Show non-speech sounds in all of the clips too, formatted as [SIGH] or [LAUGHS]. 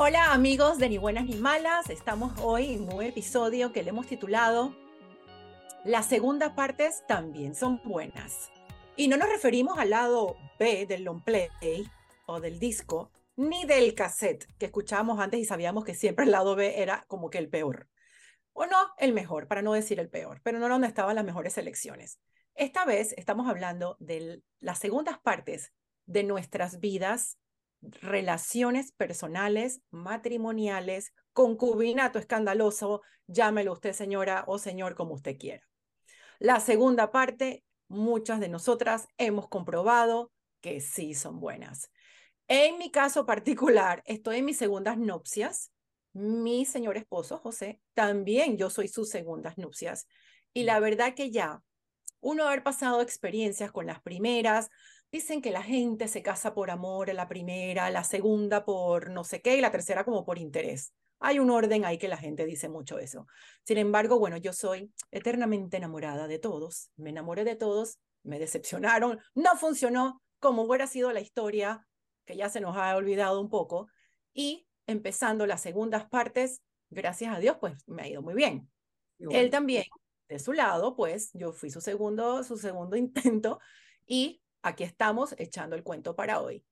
Hola amigos de Ni Buenas ni Malas, estamos hoy en un episodio que le hemos titulado Las segundas partes también son buenas. Y no nos referimos al lado B del long play o del disco, ni del cassette que escuchábamos antes y sabíamos que siempre el lado B era como que el peor. O no, el mejor, para no decir el peor, pero no era donde estaban las mejores selecciones. Esta vez estamos hablando de las segundas partes de nuestras vidas relaciones personales, matrimoniales, concubinato escandaloso, llámelo usted señora o señor como usted quiera. La segunda parte, muchas de nosotras hemos comprobado que sí son buenas. En mi caso particular, estoy en mis segundas nupcias. Mi señor esposo, José, también yo soy sus segundas nupcias. Y la verdad que ya, uno haber pasado experiencias con las primeras, Dicen que la gente se casa por amor a la primera, la segunda por no sé qué y la tercera como por interés. Hay un orden ahí que la gente dice mucho eso. Sin embargo, bueno, yo soy eternamente enamorada de todos. Me enamoré de todos, me decepcionaron, no funcionó como hubiera sido la historia, que ya se nos ha olvidado un poco. Y empezando las segundas partes, gracias a Dios, pues me ha ido muy bien. Él también, de su lado, pues yo fui su segundo, su segundo [LAUGHS] intento y aquí estamos echando el cuento para hoy.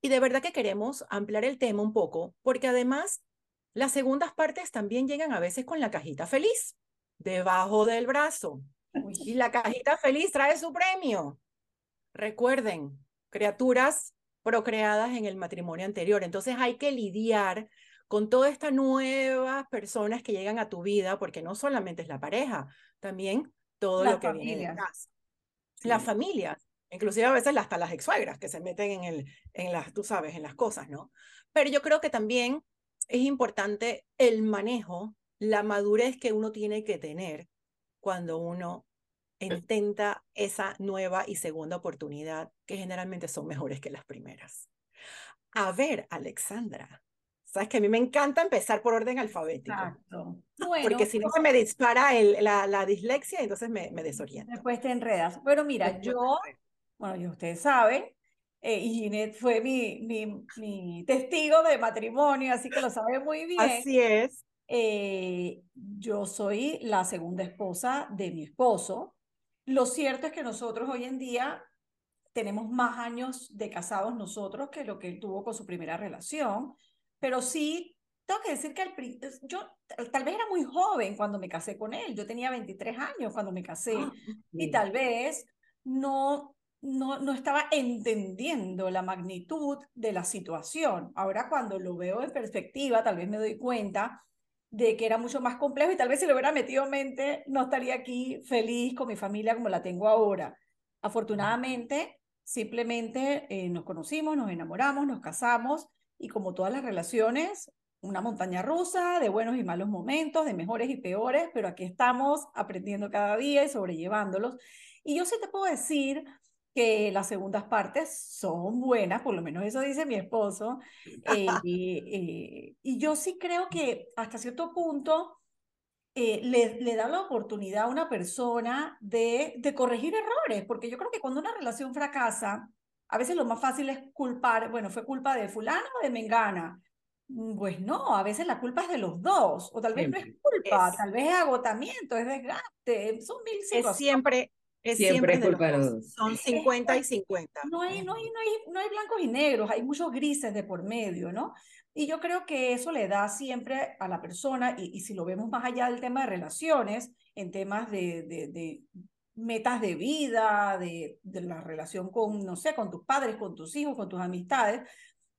Y de verdad que queremos ampliar el tema un poco, porque además las segundas partes también llegan a veces con la cajita feliz, debajo del brazo. Y la cajita feliz trae su premio. Recuerden, criaturas procreadas en el matrimonio anterior. Entonces hay que lidiar con todas estas nuevas personas que llegan a tu vida, porque no solamente es la pareja, también todo lo que viene de casa. Las familias. Inclusive a veces hasta las ex-suegras que se meten en, el, en las, tú sabes, en las cosas, ¿no? Pero yo creo que también es importante el manejo, la madurez que uno tiene que tener cuando uno intenta esa nueva y segunda oportunidad, que generalmente son mejores que las primeras. A ver, Alexandra, sabes que a mí me encanta empezar por orden alfabético. Exacto. porque si no se me dispara el, la, la, dislexia, entonces me, me desorienta. Después te enredas. Pero mira, yo bueno, y ustedes saben, eh, y Ginette fue mi, mi, mi, testigo de matrimonio, así que lo sabe muy bien. Así es. Eh, yo soy la segunda esposa de mi esposo. Lo cierto es que nosotros hoy en día tenemos más años de casados nosotros que lo que él tuvo con su primera relación, pero sí tengo que decir que yo tal vez era muy joven cuando me casé con él, yo tenía 23 años cuando me casé ah, y tal vez no no, no estaba entendiendo la magnitud de la situación. Ahora cuando lo veo en perspectiva, tal vez me doy cuenta de que era mucho más complejo y tal vez si lo hubiera metido en mente, no estaría aquí feliz con mi familia como la tengo ahora. Afortunadamente, simplemente eh, nos conocimos, nos enamoramos, nos casamos y como todas las relaciones, una montaña rusa de buenos y malos momentos, de mejores y peores, pero aquí estamos aprendiendo cada día y sobrellevándolos. Y yo sí te puedo decir que las segundas partes son buenas, por lo menos eso dice mi esposo. Eh, [LAUGHS] eh, y yo sí creo que hasta cierto punto eh, le, le, da la oportunidad a una persona de, de corregir errores, porque yo creo que cuando una relación fracasa, a veces lo más fácil es culpar, bueno, fue culpa de fulano o de mengana. Mm, pues no, a veces la culpa es de los dos, o tal vez no es culpa, tal vez es agotamiento, es desgaste, son mil situaciones. Es siempre, es siempre, Son 50 y 50. No hay, no, hay, no, hay, no hay blancos y negros, hay muchos grises de por medio, ¿no? Y yo creo que eso le da siempre a la persona, y, y si lo vemos más allá del tema de relaciones, en temas de, de, de metas de vida, de, de, la relación con, no sé, con tus padres, con tus hijos, con tus amistades,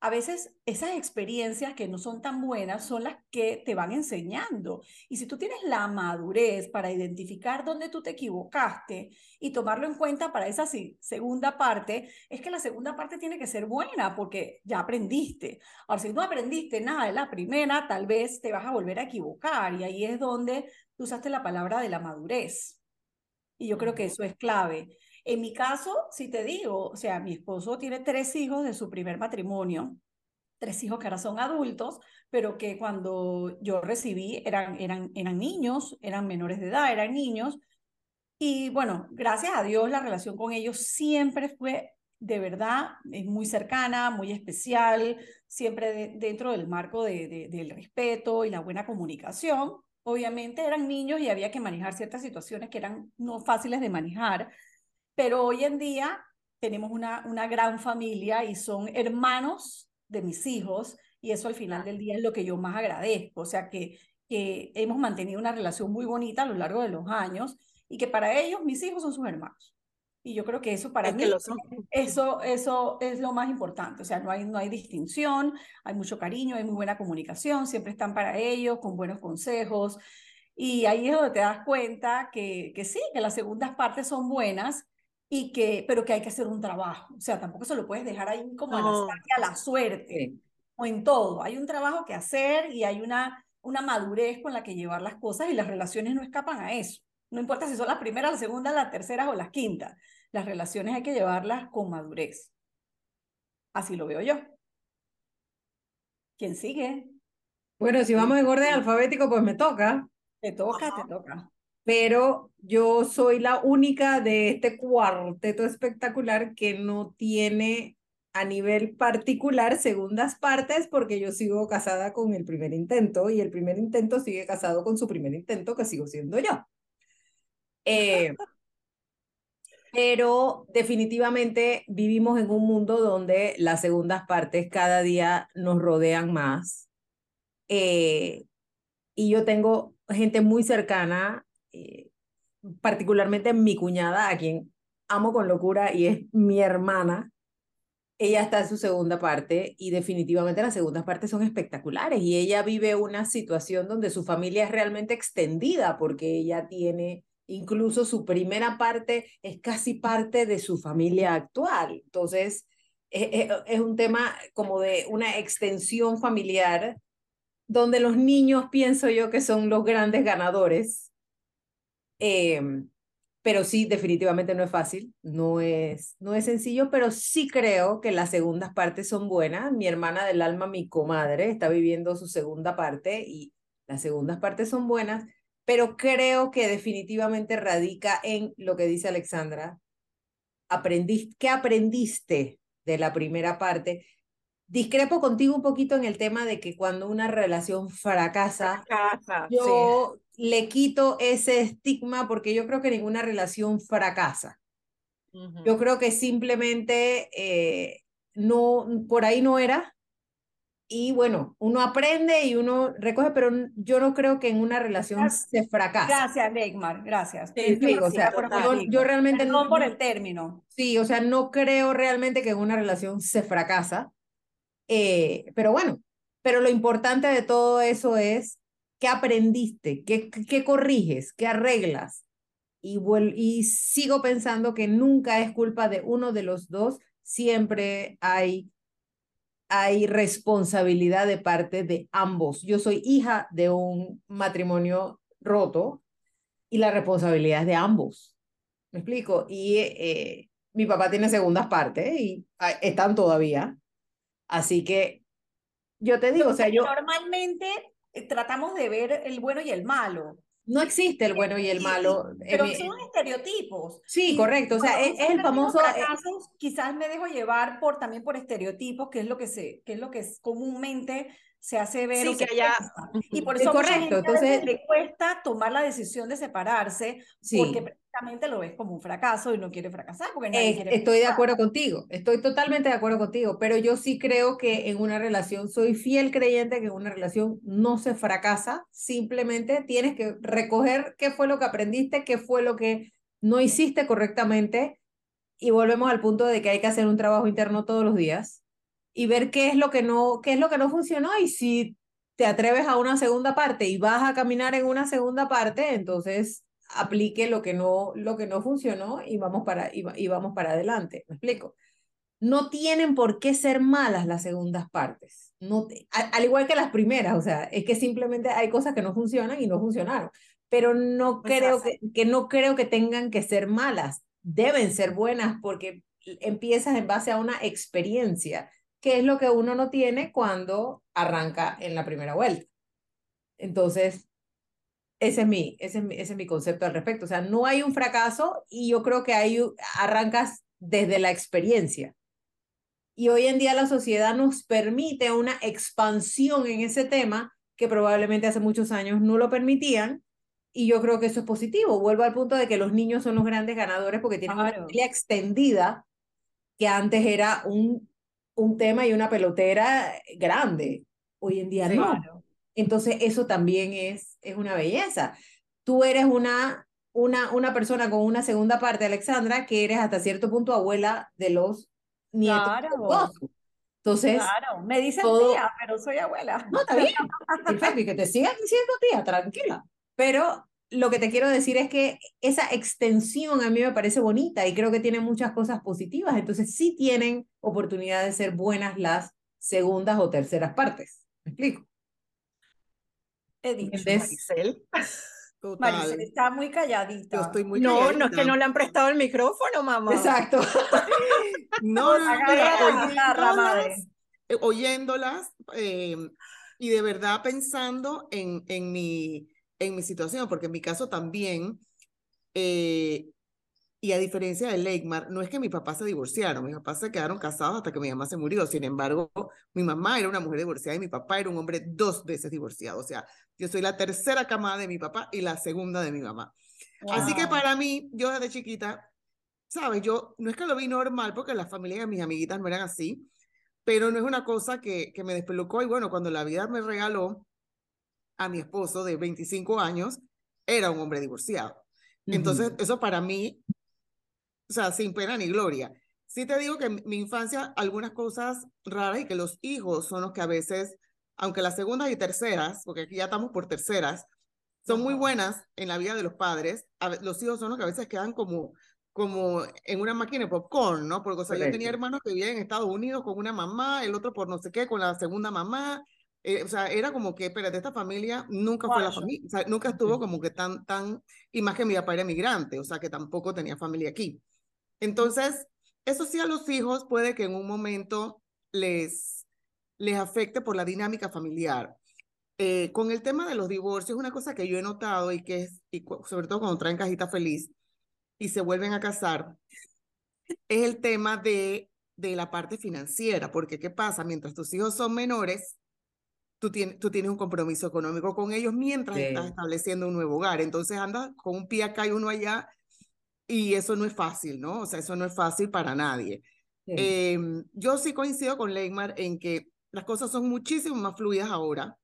a veces esas experiencias que no son tan buenas son las que te van enseñando. Y si tú tienes la madurez para identificar dónde tú te equivocaste y tomarlo en cuenta para esa segunda parte, es que la segunda parte tiene que ser buena porque ya aprendiste. Ahora, si no aprendiste nada de la primera, tal vez te vas a volver a equivocar y ahí es donde tú usaste la palabra de la madurez. Y yo creo que eso es clave. En mi caso, si te digo, o sea, mi esposo tiene tres hijos de su primer matrimonio, tres hijos que ahora son adultos, pero que cuando yo recibí eran, eran, eran niños, eran menores de edad, eran niños. Y bueno, gracias a Dios la relación con ellos siempre fue de verdad es muy cercana, muy especial, siempre dentro del marco de, del respeto y la buena comunicación. Obviamente eran niños y había que manejar ciertas situaciones que eran no fáciles de manejar, pero hoy en día tenemos una, una gran familia y son hermanos de mis hijos y eso al final del día es lo que yo más agradezco, o sea que, que hemos mantenido una relación muy bonita a lo largo de los años y que para ellos mis hijos son sus hermanos. Y yo creo que eso para mí, eso, eso es lo más importante. O sea, no hay, no hay distinción, hay mucho cariño, hay muy buena comunicación, siempre están para ellos, con buenos consejos. Y ahí es donde te das cuenta que, que sí, que las segundas partes son buenas, y que, pero que hay que hacer un trabajo. O sea, tampoco se lo puedes dejar ahí como a, la, la suerte o en todo. Hay un trabajo que hacer y hay una, una madurez con la que llevar las cosas y las relaciones no escapan a eso. No importa si son las primeras, las segundas, las terceras o las quintas. Las relaciones hay que llevarlas con madurez. Así lo veo yo. ¿Quién sigue? Bueno, si vamos en orden alfabético, pues me toca. Te toca, te toca. Pero yo soy la única de este cuarteto espectacular que no tiene a nivel particular segundas partes porque yo sigo casada con el primer intento y el primer intento sigue casado con su primer intento que sigo siendo yo. Eh, [LAUGHS] pero definitivamente vivimos en un mundo donde las segundas partes cada día nos rodean más. Eh, y yo tengo gente muy cercana, eh, particularmente mi cuñada, a quien amo con locura y es mi hermana. Ella está en su segunda parte y definitivamente las segundas partes son espectaculares y ella vive una situación donde su familia es realmente extendida porque ella tiene Incluso su primera parte es casi parte de su familia actual. Entonces, e, e, es, un tema como de una extensión familiar donde los niños pienso yo que son los grandes ganadores. Em, pero sí, definitivamente no es fácil, no es, no es sencillo, pero sí creo que las segundas partes son buenas. Mi hermana del alma, mi comadre, está viviendo su segunda parte y las segundas partes son buenas pero creo que definitivamente radica en lo que dice Alexandra. ¿Qué aprendiste de la primera parte? Discrepo contigo un poquito en el tema de que cuando una relación fracasa, yo le quito ese estigma porque yo creo que ninguna relación fracasa. Yo creo que simplemente eh, no, por ahí no era, y bueno, uno aprende y uno recoge, pero yo no creo que en una relación se fracase. Gracias, Neymar, gracias. Sí, o sea, yo, realmente no por el término. Sí, o sea, no creo realmente que en una relación se fracasa. Eh, pero bueno, pero lo importante de todo eso es qué aprendiste, qué, corriges, qué arreglas. Y, y sigo pensando que nunca es culpa de uno de los dos, siempre hay hay responsabilidad de parte de ambos. Yo soy hija de un matrimonio roto y la responsabilidad es de ambos. ¿Me explico? Y eh, mi papá tiene segundas partes y ah, están todavía. Así que yo te digo, o sea, yo... Normalmente eh, tratamos de ver el bueno y el malo. No existe el bueno y el malo. Pero son estereotipos. Sí, correcto. O sea, es, el famoso. Eh, Fracasos, quizás me dejo llevar por también por estereotipos, que es lo que se, que es lo que es comúnmente se hace ver. Sí, que haya... Y por eso correcto. Entonces le cuesta tomar la decisión de separarse porque precisamente lo ves como un fracaso y no quiere fracasar. Porque estoy de acuerdo contigo, estoy totalmente de acuerdo contigo, pero yo sí creo que en una relación, soy fiel creyente que en una relación no se fracasa, simplemente tienes que recoger qué fue lo que aprendiste, qué fue lo que no hiciste correctamente y volvemos al punto de que hay que hacer un trabajo interno todos los días y ver qué es lo que no, qué es lo que no funcionó y si te atreves a una segunda parte y vas a caminar en una segunda parte, entonces aplique lo que no, lo que no funcionó y vamos para, y, vamos para adelante. ¿Me explico? No tienen por qué ser malas las segundas partes. No al, igual que las primeras, o sea, es que simplemente hay cosas que no funcionan y no funcionaron. Pero no pues creo que, que no creo que tengan que ser malas. Deben ser buenas porque empiezas en base a una experiencia que es lo que uno no tiene cuando arranca en la primera vuelta. Entonces, ese es mi, ese es mi, ese es mi concepto al respecto. O sea, no hay un fracaso y yo creo que hay, arrancas desde la experiencia. Y hoy en día la sociedad nos permite una expansión en ese tema que probablemente hace muchos años no lo permitían. Y yo creo que eso es positivo. Vuelvo al punto de que los niños son los grandes ganadores porque tienen una familia extendida que antes era un, un tema y una pelotera grande. Hoy en día no. Entonces eso también es, es una belleza. Tú eres una, una, una persona con una segunda parte, Alexandra, que eres hasta cierto punto abuela de los nietos. Claro. Entonces, claro, me dicen tía, pero soy abuela. No, está bien. [LAUGHS] Perfecto, y que te sigan diciendo tía, tranquila. Pero lo que te quiero decir es que esa extensión a mí me parece bonita y creo que tiene muchas cosas positivas. Entonces, sí tienen oportunidad de ser buenas las segundas o terceras partes. ¿Me explico? He dicho, Maricel. [LAUGHS] Maricel está muy calladita. Yo estoy muy no, no es que no le han prestado el micrófono, mamá. Exacto. [LAUGHS] no, no, oyéndolas, eh, oyéndolas eh, y de verdad pensando en, en, mi, en mi situación, porque en mi caso también, eh, y a diferencia de Leikmar, no es que mi papá se divorciaron, mis papás se quedaron casados hasta que mi mamá se murió. Sin embargo, mi mamá era una mujer divorciada y mi papá era un hombre dos veces divorciado. O sea, yo soy la tercera camada de mi papá y la segunda de mi mamá. Así que para mí, yo desde chiquita, ¿sabes? Yo no es que lo vi normal porque las familias de mis amiguitas no eran así, pero no es una cosa que, que me despelucó. Y bueno, cuando la vida me regaló a mi esposo de 25 años, era un hombre divorciado. Entonces, eso para mí o sea, sin pena ni gloria. Sí te digo que en mi infancia algunas cosas raras y que los hijos son los que a veces, aunque las segundas y terceras, porque aquí ya estamos por terceras, son muy buenas en la vida de los padres, los hijos son los que a veces quedan como, como en una máquina de popcorn, ¿no? Porque o sea, yo tenía hermanos que vivían en Estados Unidos con una mamá, el otro por no sé qué, con la segunda mamá. Eh, o sea, era como que, espérate, esta familia nunca fue la familia, o sea, nunca estuvo como que tan, tan, y más que mi papá era migrante, o sea, que tampoco tenía familia aquí. Entonces, eso sí a los hijos puede que en un momento les, les afecte por la dinámica familiar. Eh, con el tema de los divorcios, una cosa que yo he notado y que es, y sobre todo cuando traen cajita feliz y se vuelven a casar, es el tema de, de la parte financiera, porque ¿qué pasa? Mientras tus hijos son menores, tú, tienes, tú tienes un compromiso económico con ellos mientras estás estableciendo un nuevo hogar. Entonces andas con un pie acá y uno allá y eso no es fácil, ¿no? O sea, eso no es fácil para nadie. Em, yo sí coincido con Leymar en que las cosas son muchísimo más fluidas ahora,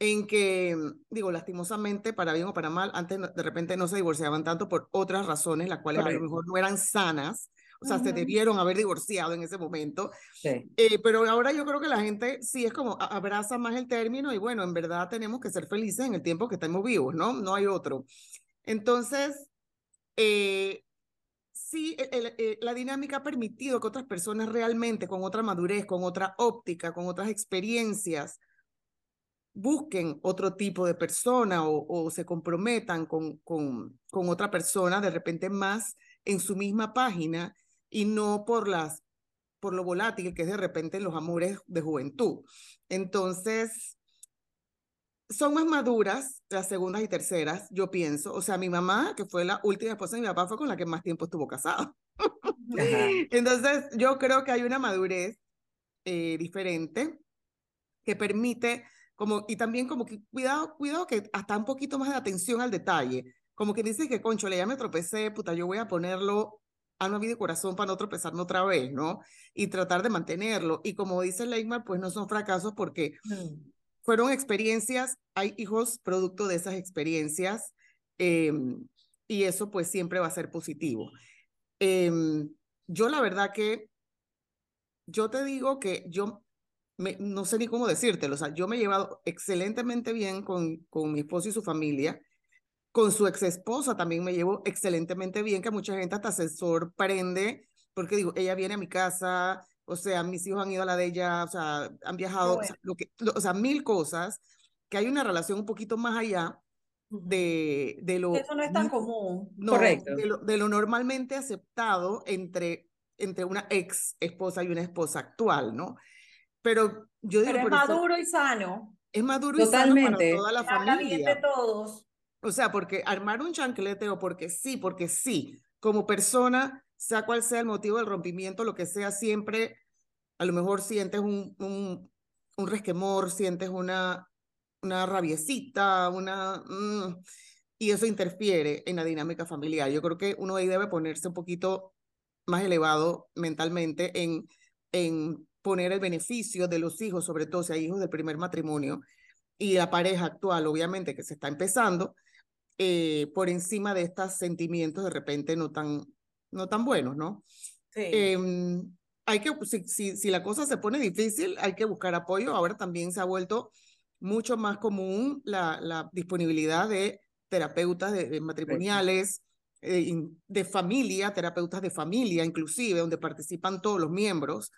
en que, digo, lastimosamente, para bien o para mal, antes de repente no se divorciaban tanto por otras razones, las cuales a lo mejor no eran sanas, o sea, se debieron haber divorciado en ese momento. Sí. Eh, pero ahora yo creo que la gente sí es como abraza más el término y bueno, en verdad tenemos que ser felices en el tiempo que estamos vivos, ¿no? No hay otro. Entonces, eh, sí, eh, la dinámica ha permitido que otras personas realmente, con otra madurez, con otra óptica, con otras experiencias, busquen otro tipo de persona o, se comprometan con, con, con, otra persona de repente más en su misma página y no por las por lo volátil que es de repente los amores de juventud. Entonces, son más maduras las segundas y terceras, yo pienso. O sea, mi mamá, que fue la última esposa de mi papá, fue con la que más tiempo estuvo casada. [LAUGHS] Entonces, yo creo que hay una madurez eh, diferente que permite, como, y también como que cuidado, cuidado que hasta un poquito más de atención al detalle. Como que dice que, concho, le ya me tropecé, puta, yo voy a ponerlo a una vida de corazón para no tropezarme otra vez, ¿no? Y tratar de mantenerlo. Y como dice Leymar, pues no son fracasos porque fueron experiencias, hay hijos producto de esas experiencias em, y eso pues siempre va a ser positivo. Em, yo la verdad que, yo te digo que yo me, no sé ni cómo decírtelo, o sea, yo me he llevado excelentemente bien con, con mi esposo y su familia. Con su ex esposa también me llevo excelentemente bien, que mucha gente hasta se sorprende, porque digo, ella viene a mi casa, o sea, mis hijos han ido a la de ella, o sea, han viajado, o, sea, lo que, o sea, mil cosas, que hay una relación un poquito más allá de, de lo... Eso no es tan común. Correcto. De lo, de lo, normalmente aceptado entre, entre una ex esposa y una esposa actual, ¿no? Pero yo digo... Pero es maduro y sano. Es maduro y sano para toda la familia. De todos. O sea, porque armar un chanclete o porque sí, porque sí, como persona sea cual sea el motivo del rompimiento, lo que sea, siempre a lo mejor sientes un, un, un resquemor, sientes una, una rabiecita, una... Mm, y eso interfiere en la dinámica familiar. Yo creo que uno ahí debe ponerse un poquito más elevado mentalmente en, en poner el beneficio de los hijos, sobre todo si hay hijos del primer matrimonio, y la pareja actual, obviamente, que se está empezando, eh, por encima de estos sentimientos de repente no tan, no tan buenos, ¿no? Sí. Em, hay que, si, si, si, la cosa se pone difícil, hay que buscar apoyo. Ahora también se ha vuelto mucho más común la, la disponibilidad de terapeutas de, de matrimoniales, eh, de familia, terapeutas de familia inclusive, donde participan todos los miembros,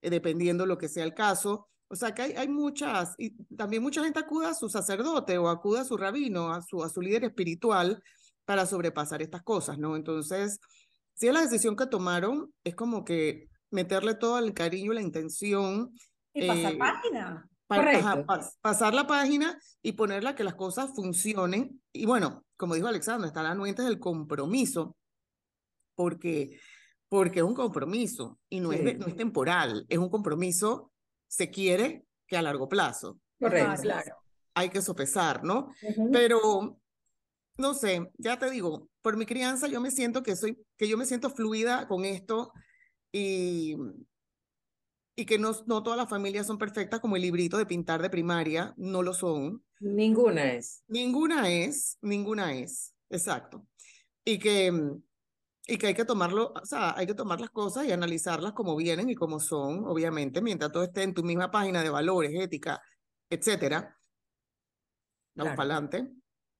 eh, dependiendo lo que sea el caso. O sea que hay, hay, muchas, y también mucha gente acude a su sacerdote o acude a su rabino, a su, a su líder espiritual para sobrepasar estas cosas, ¿no? Entonces, si es la decisión que tomaron, es como que meterle todo el cariño y la intención. Y pasar eh, página. Para, pas, pasar la página y ponerla que las cosas funcionen. Y bueno, como dijo Alexandra, está la del compromiso, porque, porque es un compromiso y no, sí. es, no es temporal, es un compromiso se quiere que a largo plazo. Correcto, claro. Hay que sopesar, ¿no? Uh -huh. Pero, no sé, ya te digo, por mi crianza yo me siento que soy, que yo me siento fluida con esto y, y que no, no todas las familias son perfectas como el librito de pintar de primaria, no lo son. Ninguna es. Ninguna es, ninguna es, exacto. Y que, y que hay que tomarlo, o sea, hay que tomar las cosas y analizarlas como vienen y como son, obviamente, mientras todo esté en tu misma página de valores, ética, etcétera. Vamos claro. para adelante.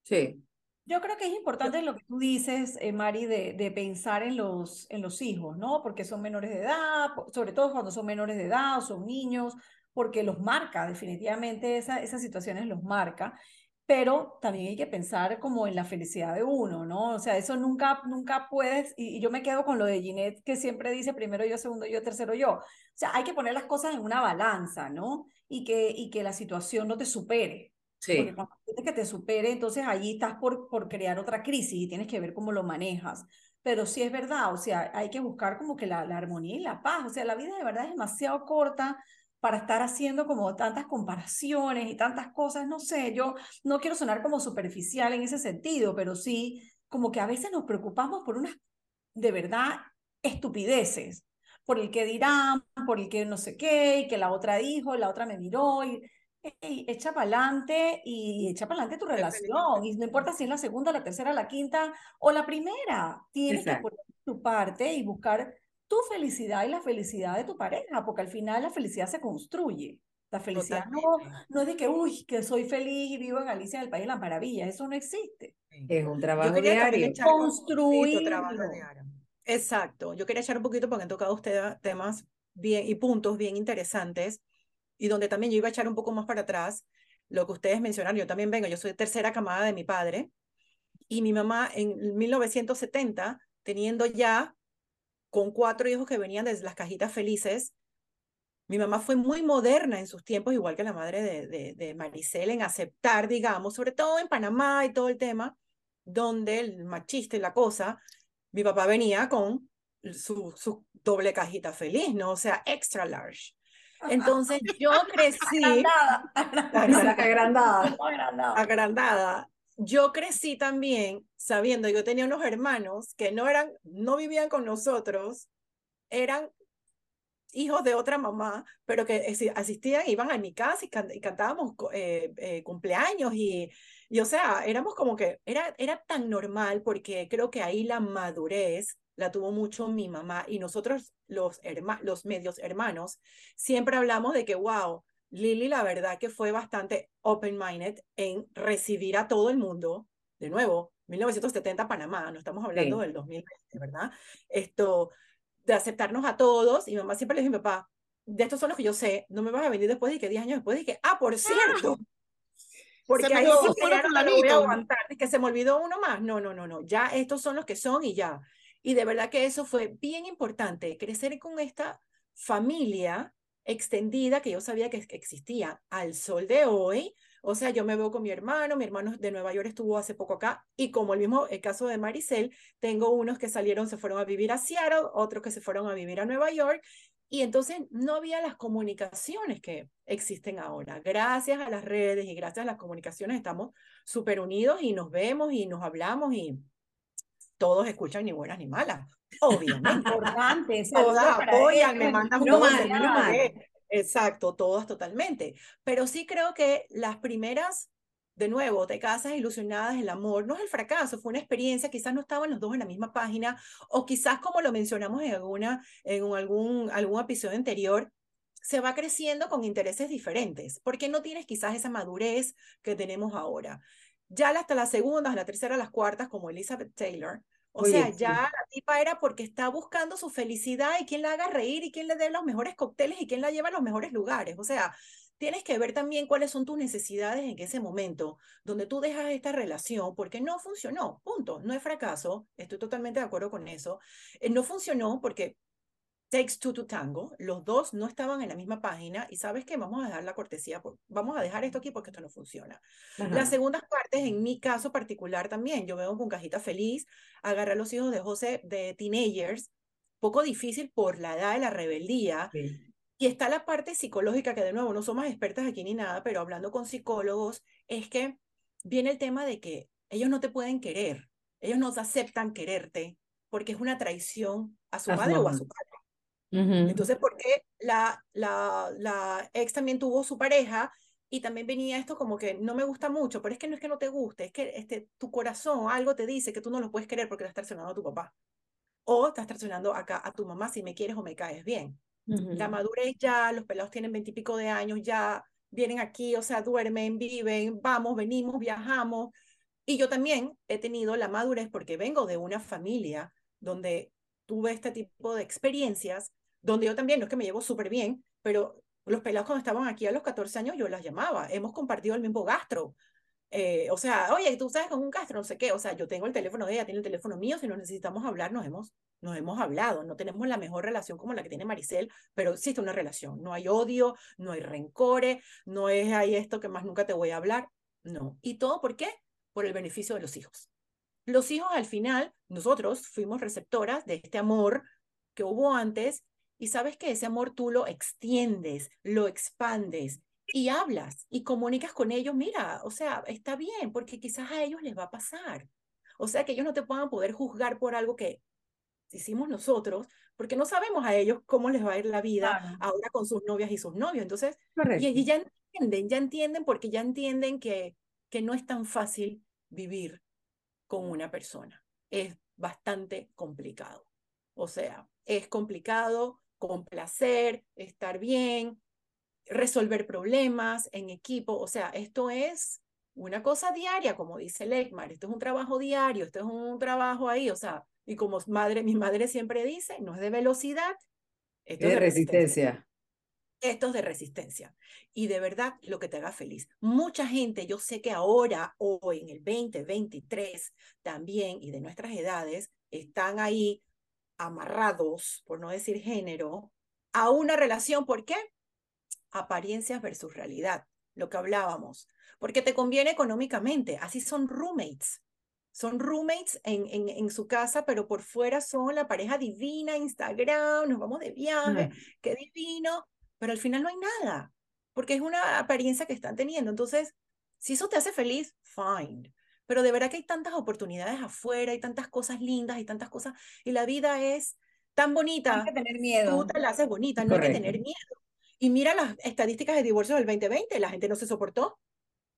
Sí. Yo creo que es importante lo que tú dices, eh, Mari, de, de, pensar en los, en los hijos, ¿no? Porque son menores de edad, sobre todo cuando son menores de edad o son niños, porque los marca, definitivamente esa, esas situaciones los marca pero también hay que pensar como en la felicidad de uno, ¿no? O sea, eso nunca, nunca puedes, y, y, yo me quedo con lo de Ginette, que siempre dice primero yo, segundo yo, tercero yo. O sea, hay que poner las cosas en una balanza, ¿no? Y que, y que la situación no te supere. Sí. Porque cuando que te supere, entonces allí estás por, por crear otra crisis y tienes que ver cómo lo manejas. Pero sí es verdad, o sea, hay que buscar como que la, la armonía y la paz. O sea, la vida de verdad es demasiado corta para estar haciendo como tantas comparaciones y tantas cosas, no sé, yo no quiero sonar como superficial en ese sentido, pero sí como que a veces nos preocupamos por unas, de verdad, estupideces, por el que dirán, por el que no sé qué, y que la otra dijo, la otra me miró, y hey, echa para adelante y echa para adelante tu relación, y no importa si es la segunda, la tercera, la quinta o la primera, tienes Exacto. que poner tu parte y buscar tu felicidad y la felicidad de tu pareja, porque al final la felicidad se construye. La felicidad no, no, es de que, uy, que soy feliz y vivo en Alicia del País de las Maravillas. Eso no existe. Es un trabajo diario. Construir. Exacto. Yo quería echar un poquito porque han tocado ustedes temas bien y puntos bien interesantes y donde también yo iba a echar un poco más para atrás lo que ustedes mencionaron. Yo también vengo, yo soy tercera camada de mi padre y mi mamá en 1970, teniendo ya con cuatro hijos que venían desde las cajitas felices. Mi mamá fue muy moderna en sus tiempos, igual que la madre de, de, de Maricel, en aceptar, digamos, sobre todo en Panamá y todo el tema, donde el machista y la cosa, mi papá venía con su, su doble cajita feliz, ¿no? O sea, extra large. Entonces [LAUGHS] yo crecí... agrandada, [LAUGHS] agrandada, agrandada. agrandada yo crecí también sabiendo, yo tenía unos hermanos que no eran, no vivían con nosotros, eran hijos de otra mamá, pero que asistían, iban a mi casa y, can, y cantábamos eh, eh, cumpleaños y, y, o sea, éramos como que, era, era tan normal porque creo que ahí la madurez la tuvo mucho mi mamá y nosotros los, herma, los medios hermanos siempre hablamos de que, wow, Lili, la verdad que fue bastante open-minded en recibir a todo el mundo. De nuevo, 1970 Panamá, no estamos hablando sí. del 2020, ¿verdad? Esto, de aceptarnos a todos. Y mamá siempre le mi papá, de estos son los que yo sé, no me vas a venir después de que 10 años después dije, ah, por cierto. Porque se ahí sí que ya no voy a aguantar, que se me olvidó uno más. No, no, no, no, ya estos son los que son y ya. Y de verdad que eso fue bien importante, crecer con esta familia extendida que yo sabía que existía al sol de hoy, O sea, yo me veo con mi hermano, mi hermano de Nueva York estuvo hace poco acá y como el mismo caso de Maricel, tengo unos que salieron, se fueron a vivir a Seattle, otros que se fueron a vivir a Nueva York y entonces no había las comunicaciones que existen ahora. Gracias a las redes y gracias a las comunicaciones estamos súper unidos y nos vemos y nos hablamos y todos escuchan ni buenas ni malas. Obviamente. [LAUGHS] Importante. todas apoyan, me mandan no mal, no mal. Exacto, todas totalmente. Pero sí creo que las primeras de nuevo, te casas ilusionadas, el amor no es el fracaso, fue una experiencia, quizás no estaban los dos en la misma página, o quizás como lo mencionamos en, alguna, en algún, algún episodio anterior, se va creciendo con intereses diferentes, porque no tienes quizás esa madurez que tenemos ahora. Ya hasta las segundas, la tercera, las cuartas, como Elizabeth Taylor, o sea, ya la tipa era porque está buscando su felicidad y quién la haga reír y quién le dé los mejores cócteles y quién la lleva a los mejores lugares. O sea, tienes que ver también cuáles son tus necesidades en ese momento donde tú dejas esta relación porque no funcionó, punto, no es fracaso, estoy totalmente de acuerdo con eso, eh, no funcionó porque takes two to tango, los dos no estaban en la misma página y sabes que vamos a dejar la cortesía, vamos a dejar esto aquí porque esto no funciona. Las segundas partes, en mi caso particular también, yo veo con cajita feliz, agarrar a los hijos de José de teenagers, poco difícil por la edad de la rebeldía. Y está la parte psicológica, que de nuevo no somos expertas aquí ni nada, pero hablando con psicólogos, es que viene el tema de que ellos no te pueden querer, ellos no aceptan quererte, porque es una traición a su madre o a su padre. Entonces, ¿por qué la, la, la ex también tuvo su pareja y también venía esto como que no me gusta mucho, pero es que no es que no te guste, es que este, tu corazón algo te dice que tú no lo puedes querer porque le estás traicionando a tu papá. O estás traicionando acá a tu mamá si me quieres o me caes bien. La madurez ya, los pelados tienen veintipico de años, ya vienen aquí, o sea, duermen, viven, vamos, venimos, viajamos. Y yo también he tenido la madurez porque vengo de una familia donde tuve este tipo de experiencias, donde yo también, no es que me llevo súper bien, pero los pelados cuando estaban aquí a los 14 años yo las llamaba, hemos compartido el mismo gastro. Eh, o sea, oye, tú sabes con un gastro, no sé qué, o sea, yo tengo el teléfono de ella, tiene el teléfono mío, si nos necesitamos hablar, nos hemos nos hemos hablado, no tenemos la mejor relación como la que tiene Maricel, pero existe una relación, no hay odio, no hay rencores, no es ahí esto que más nunca te voy a hablar, no. ¿Y todo por qué? Por el beneficio de los hijos. Los hijos al final, nosotros fuimos receptoras de este amor que hubo antes y sabes que ese amor tú lo extiendes, lo expandes y hablas y comunicas con ellos, mira, o sea, está bien, porque quizás a ellos les va a pasar. O sea, que ellos no te puedan poder juzgar por algo que hicimos nosotros, porque no sabemos a ellos cómo les va a ir la vida ahora con sus novias y sus novios. Entonces, y, ya entienden, ya entienden porque ya entienden que, que no es tan fácil vivir con una persona. Es bastante complicado. O sea, es complicado complacer, estar bien, resolver problemas en equipo. O sea, esto es una cosa diaria, como dice Leckmar, esto es un trabajo diario, esto es un trabajo ahí, o sea, y como madre, mi madre siempre dice, no es de velocidad, esto es de resistencia. Esto es de resistencia. Y de verdad, lo que te haga feliz. Mucha gente, yo sé que ahora, hoy, en el 2023, también, y de nuestras edades, están ahí amarrados, por no decir género, a una relación. ¿Por qué? Apariencias versus realidad, lo que hablábamos. Porque te conviene económicamente. Así son roommates son roommates en, en, en, su casa, pero por fuera son la pareja divina, Instagram, nos vamos de viaje, qué divino, pero al final no hay nada, porque es una apariencia que están teniendo. Entonces, si eso te hace feliz, fine. Pero de verdad que hay tantas oportunidades afuera, hay tantas cosas lindas, hay tantas cosas, y la vida es tan bonita. No hay que tener miedo. Tú te la haces bonita, no hay que tener miedo. Y mira las estadísticas de divorcio del 2020, la gente no se soportó.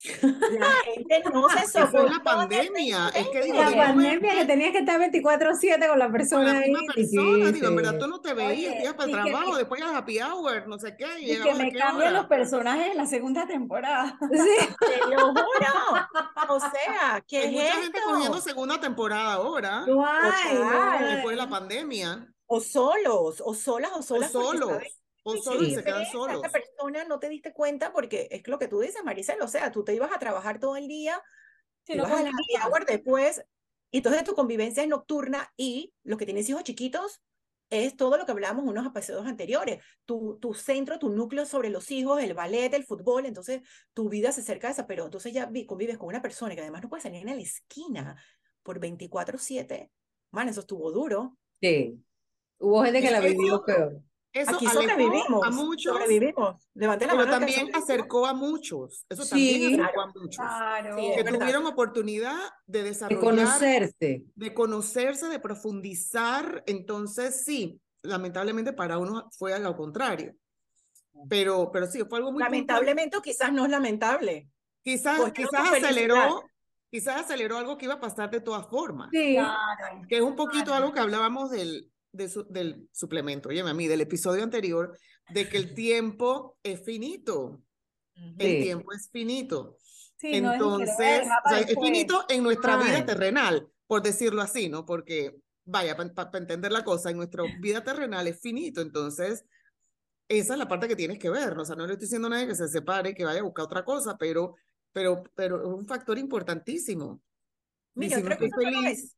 La gente no se [LAUGHS] soportó. Fue la pandemia. Es que digo, la pandemia que tenías que estar 24-7 con la persona con la ahí. persona, digo, en verdad tú no te veías, ibas para el trabajo, que, después a happy hour, no sé qué. Y, y que me cambian los personajes en la segunda temporada. Sí. [LAUGHS] Te lo juro. O sea, que hay mucha gente cogiendo segunda temporada ahora. No hay, no Después de la pandemia. O solos, o solas, o solas. O solos. O solo se quedan solos. Esta persona no te diste cuenta porque es lo que tú dices, Maricel, o sea, tú te ibas a trabajar todo el día, te ibas a la hour después, y entonces tu convivencia es nocturna y los que tienes hijos chiquitos, es todo lo que hablábamos en unos episodios anteriores. Tu, tu centro, tu núcleo sobre los hijos, el ballet, el fútbol, entonces tu vida se acerca a esa, pero entonces ya convives con una persona que además no puede salir en la esquina por 24/7. Man, eso estuvo duro. Sí. Hubo gente que la vivió peor. Eso Aquí sobrevivimos. A muchos. Sobrevivimos. Levanté la pero también acercó a muchos. Eso también acercó a muchos. Claro. que tuvieron oportunidad de desarrollar. De conocerse. De conocerse, de profundizar. Entonces, sí, lamentablemente para uno fue a lo contrario. Pero, pero sí, fue algo muy. Lamentablemente, quizás no es lamentable. Quizás, quizás aceleró. Quizás aceleró algo que iba a pasar de todas formas. Sí. Claro. Que es un poquito algo que hablábamos del, del suplemento, oye, a mí, del episodio anterior, de que el [LAUGHS] tiempo es finito. El tiempo es finito. Entonces, es, finito en nuestra vida terrenal, por decirlo así, ¿no? Porque, vaya, para entender la cosa, en nuestra vida terrenal es finito. Entonces, esa es la parte que tienes que ver. ¿no? O sea, no le estoy diciendo a nadie que se separe, que vaya a buscar otra cosa, pero, pero, pero es un factor importantísimo. Mira, otra cosa feliz,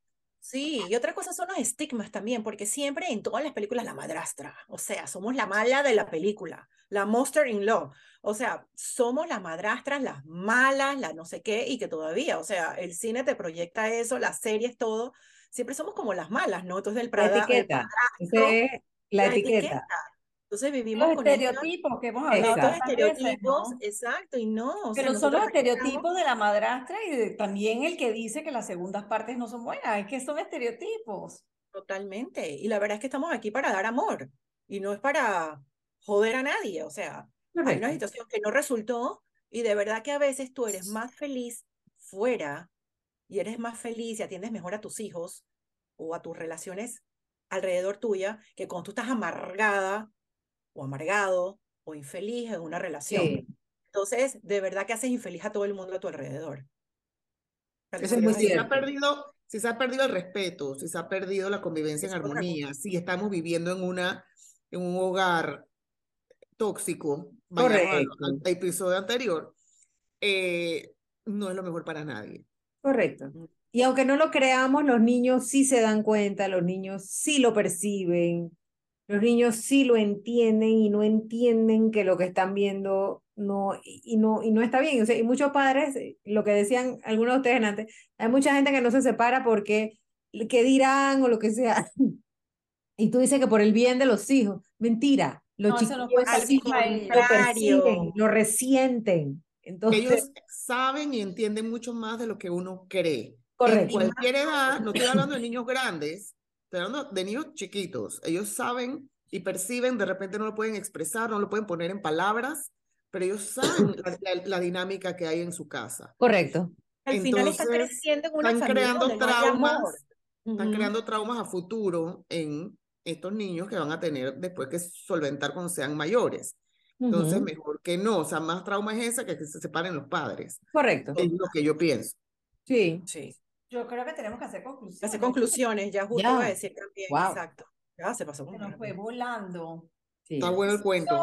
Sí, y otra cosa son los estigmas también, porque siempre en todas las películas la madrastra, o sea, somos la mala de la película, la monster in law, o sea, somos las madrastras, las malas, las no sé qué, y que todavía, o sea, el cine te proyecta eso, las series, todo, siempre somos como las malas, ¿no? Entonces el, la etiqueta, la, etiqueta. Entonces vivimos los estereotipos que hemos hablado. Exacto. estereotipos, exacto, y no. Pero son los estereotipos de la madrastra y también el que dice que las segundas partes no son buenas, es que son estereotipos. Totalmente. Y la verdad es que estamos aquí para dar amor y no es para joder a nadie. O sea, hay una situación que no resultó y de verdad que a veces tú eres más feliz fuera y eres más feliz y atiendes mejor a tus hijos o a tus relaciones alrededor tuya que cuando tú estás amargada o amargado o infeliz en una relación. Entonces, de verdad que haces infeliz a todo el mundo a tu alrededor. Eso es muy si se ha perdido, si se ha perdido el respeto, si se ha perdido la convivencia en armonía, si estamos viviendo en una en un hogar tóxico, al, episodio anterior, eh, no es lo mejor para nadie. Correcto. Y aunque no lo creamos, los niños sí se dan cuenta, los niños sí lo perciben, los niños sí lo entienden y no entienden que lo que están viendo no, y, no, y no está bien. O sea, y muchos padres, eh, lo que decían algunos de ustedes antes, hay mucha gente que no se separa porque, ¿qué dirán o lo que sea? [LAUGHS] Y tú dices que por el bien de los hijos. Mentira. Los no, chicos lo perciben, lo resienten. Entonces, Ellos saben y entienden mucho más de lo que uno cree. Correcto. En cualquier edad, no estoy hablando de niños grandes, de niños chiquitos. Ellos saben y perciben, de repente no lo pueden expresar, no lo pueden poner en palabras, pero ellos saben la, [COUGHS] dinámica que hay en su casa. Correcto. Al final están creciendo en una están creando traumas, están creando traumas a futuro en estos niños que van a tener después que solventar cuando sean mayores. Entonces, mejor que no, o sea, más trauma es esa que que se separen los padres. Correcto. Es lo que yo pienso. Sí. Sí. Yo creo que tenemos que hacer conclusiones. Hacer conclusiones, ya justo iba a decir también, exacto. Ya se pasó. Se nos fue volando. Está bueno el cuento.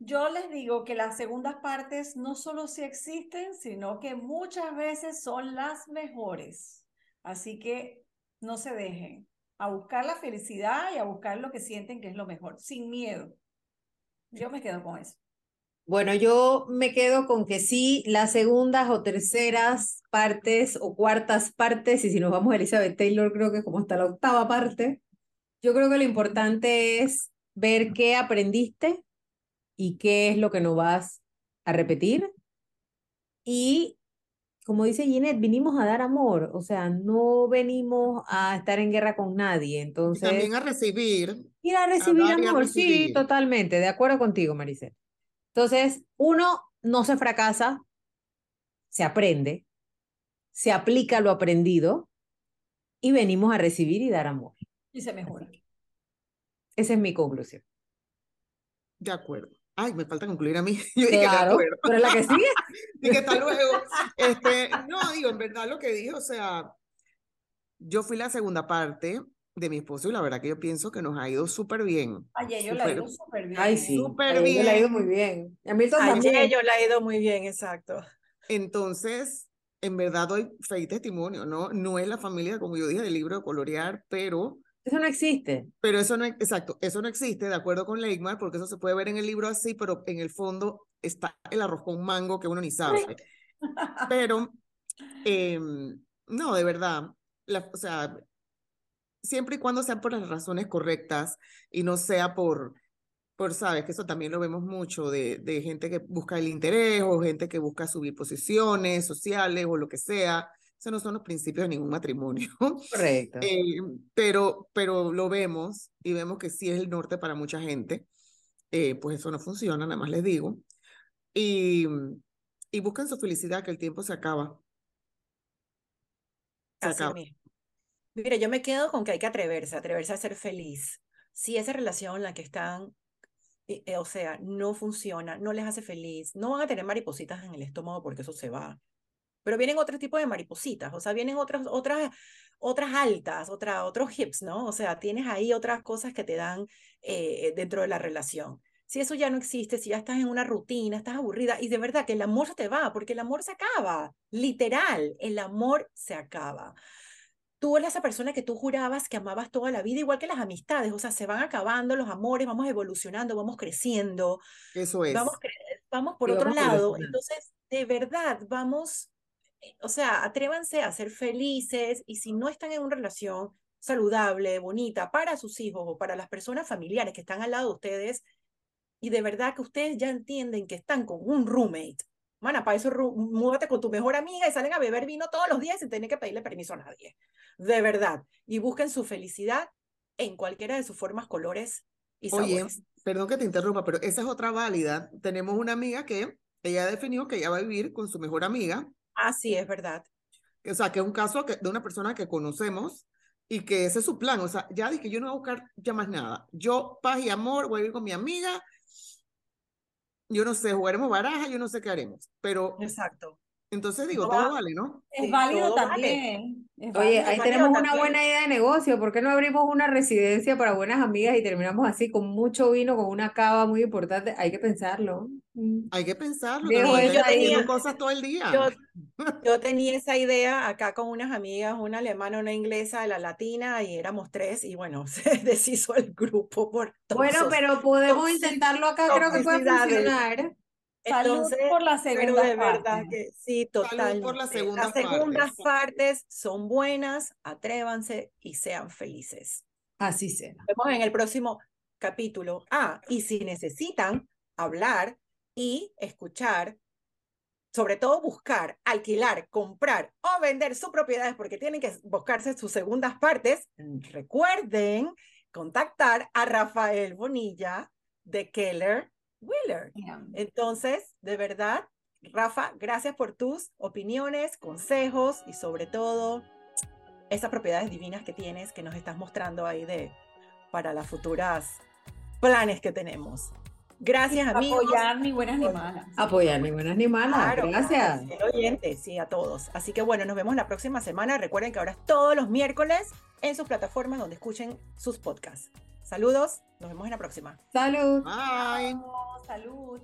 Yo, les digo que las segundas partes no solo si existen, sino que muchas veces son las mejores. Así que no se dejen a buscar la felicidad y a buscar lo que sienten que es lo mejor, sin miedo. Yo me quedo con eso. Bueno, yo me quedo con que sí, las segundas o terceras partes o cuartas partes, y si nos vamos a Elizabeth Taylor, creo que como hasta la octava parte, yo creo que lo importante es ver qué aprendiste y qué es lo que no vas a repetir. Y como dice Ginette, vinimos a dar amor, o sea, no venimos a estar en guerra con nadie, entonces... Y también a recibir. Ir a recibir amor, sí, totalmente, de acuerdo contigo, Maricel. Entonces, uno no se fracasa, se aprende, se aplica lo aprendido y venimos a recibir y dar amor. Y se mejora. Esa es mi conclusión. De acuerdo. Ay, me falta concluir a mí. [LAUGHS] Yo dije, claro, de pero es la que sigue. [LAUGHS] dije, hasta luego. Este, no, digo, en verdad lo que dije, o sea, yo fui la segunda parte de mi esposo y la verdad que yo pienso que nos ha ido súper bien. Ay, yo la he ido súper bien. Ay, sí. Súper bien. la ha ido muy bien. A mí también. yo la he ido muy bien, exacto. Entonces, en verdad doy fe y testimonio, ¿no? No es la familia, como yo dije, del libro de colorear, pero Eso no existe. Pero eso no, exacto, eso no existe, de acuerdo con Leigmar, porque eso se puede ver en el libro así, pero en el fondo está el arroz con mango que uno ni sabe. [LAUGHS] Pero, em, no, de verdad, la, o sea, siempre y cuando sean por las razones correctas y no sea por, por sabes, que eso también lo vemos mucho de, de gente que busca el interés o gente que busca subir posiciones sociales o lo que sea. Esos no son los principios de ningún matrimonio. [LAUGHS] Correcto. Eh, pero, pero lo vemos y vemos que sí es el norte para mucha gente. Eh, pues eso no funciona, nada más les digo. Y, y buscan su felicidad, que el tiempo se acaba. Se Así acaba. mismo. Mira, yo me quedo con que hay que atreverse, atreverse a ser feliz. Si esa relación en la que están, eh, eh, o sea, no funciona, no les hace feliz, no van a tener maripositas en el estómago porque eso se va. Pero vienen otro tipo de maripositas, o sea, vienen otras, otras, otras altas, otra, otros hips, ¿no? O sea, tienes ahí otras cosas que te dan eh, dentro de la relación. Si eso ya no existe, si ya estás en una rutina, estás aburrida, y de verdad que el amor se te va, porque el amor se acaba, literal, el amor se acaba tú eres esa persona que tú jurabas que amabas toda la vida, igual que las amistades, o sea, se van acabando los amores, vamos evolucionando, vamos creciendo, Eso es. vamos, vamos por Y otro vamos lado. Entonces, de verdad, vamos, eh, o sea, atrévanse a ser felices y si no están en una relación saludable, bonita, para sus hijos o para las personas familiares que están al lado de ustedes, y de verdad que ustedes ya entienden que están con un roommate. Mana, para eso múdate con tu mejor amiga y salen a beber vino todos los días sin tener que pedirle permiso a nadie. De verdad. Y busquen su felicidad en cualquiera de sus formas, colores y Oye, sabores. perdón que te interrumpa, pero esa es otra válida. Tenemos una amiga que ella definió que ella va a vivir con su mejor amiga, Ah, sí, es verdad. o sea, que es un caso que- de una persona que conocemos y que ese es su plan. O sea, ya dije, yo no voy a buscar ya más nada. Yo, paz y amor, voy a vivir con mi amiga. Yo no sé, jugaremos baraja, yo no sé qué haremos. Pero Exacto. Entonces digo, No todo va- vale, ¿no? Es Sí, válido vale. también. Oye, ahí tenemos una también. buena idea de negocio. ¿Por qué no abrimos una residencia para buenas amigas y terminamos así con mucho vino, con una cava muy importante? Hay que pensarlo. Hay que pensarlo. Que ahí. hacer cosas todo el día. Yo, [LAUGHS] yo tenía esa idea acá con unas amigas, una alemana, una inglesa, la latina, y éramos tres, y bueno, [LAUGHS] se deshizo el grupo por Bueno, todos. pero podemos intentarlo acá, creo que puede toxicidades. Funcionar. Salud Entonces, por la pero segunda de verdad parte. que sí, Salud totalmente. por las segundas Las segundas partes. partes son buenas, atrévanse y sean felices. Así sea. Nos vemos en el próximo capítulo. Ah, y si necesitan hablar y escuchar, sobre todo buscar, alquilar, comprar o vender sus propiedades porque tienen que buscarse sus segundas partes, recuerden contactar a Rafael Bonilla de Keller Wheeler. Entonces, de verdad, Rafa, gracias por tus opiniones, consejos y sobre todo esas propiedades divinas que tienes que nos estás mostrando ahí de para las futuras planes que tenemos. Gracias, amigos. Apoyar ni buenas ni malas. Apoyar ni buenas ni malas. Claro, Gracias. oyente, sí, a todos. Así que bueno, nos vemos la próxima semana. Recuerden que ahora es todos los miércoles en sus plataformas donde escuchen sus podcasts. Saludos, nos vemos en la próxima. Salud. Bye. Salud.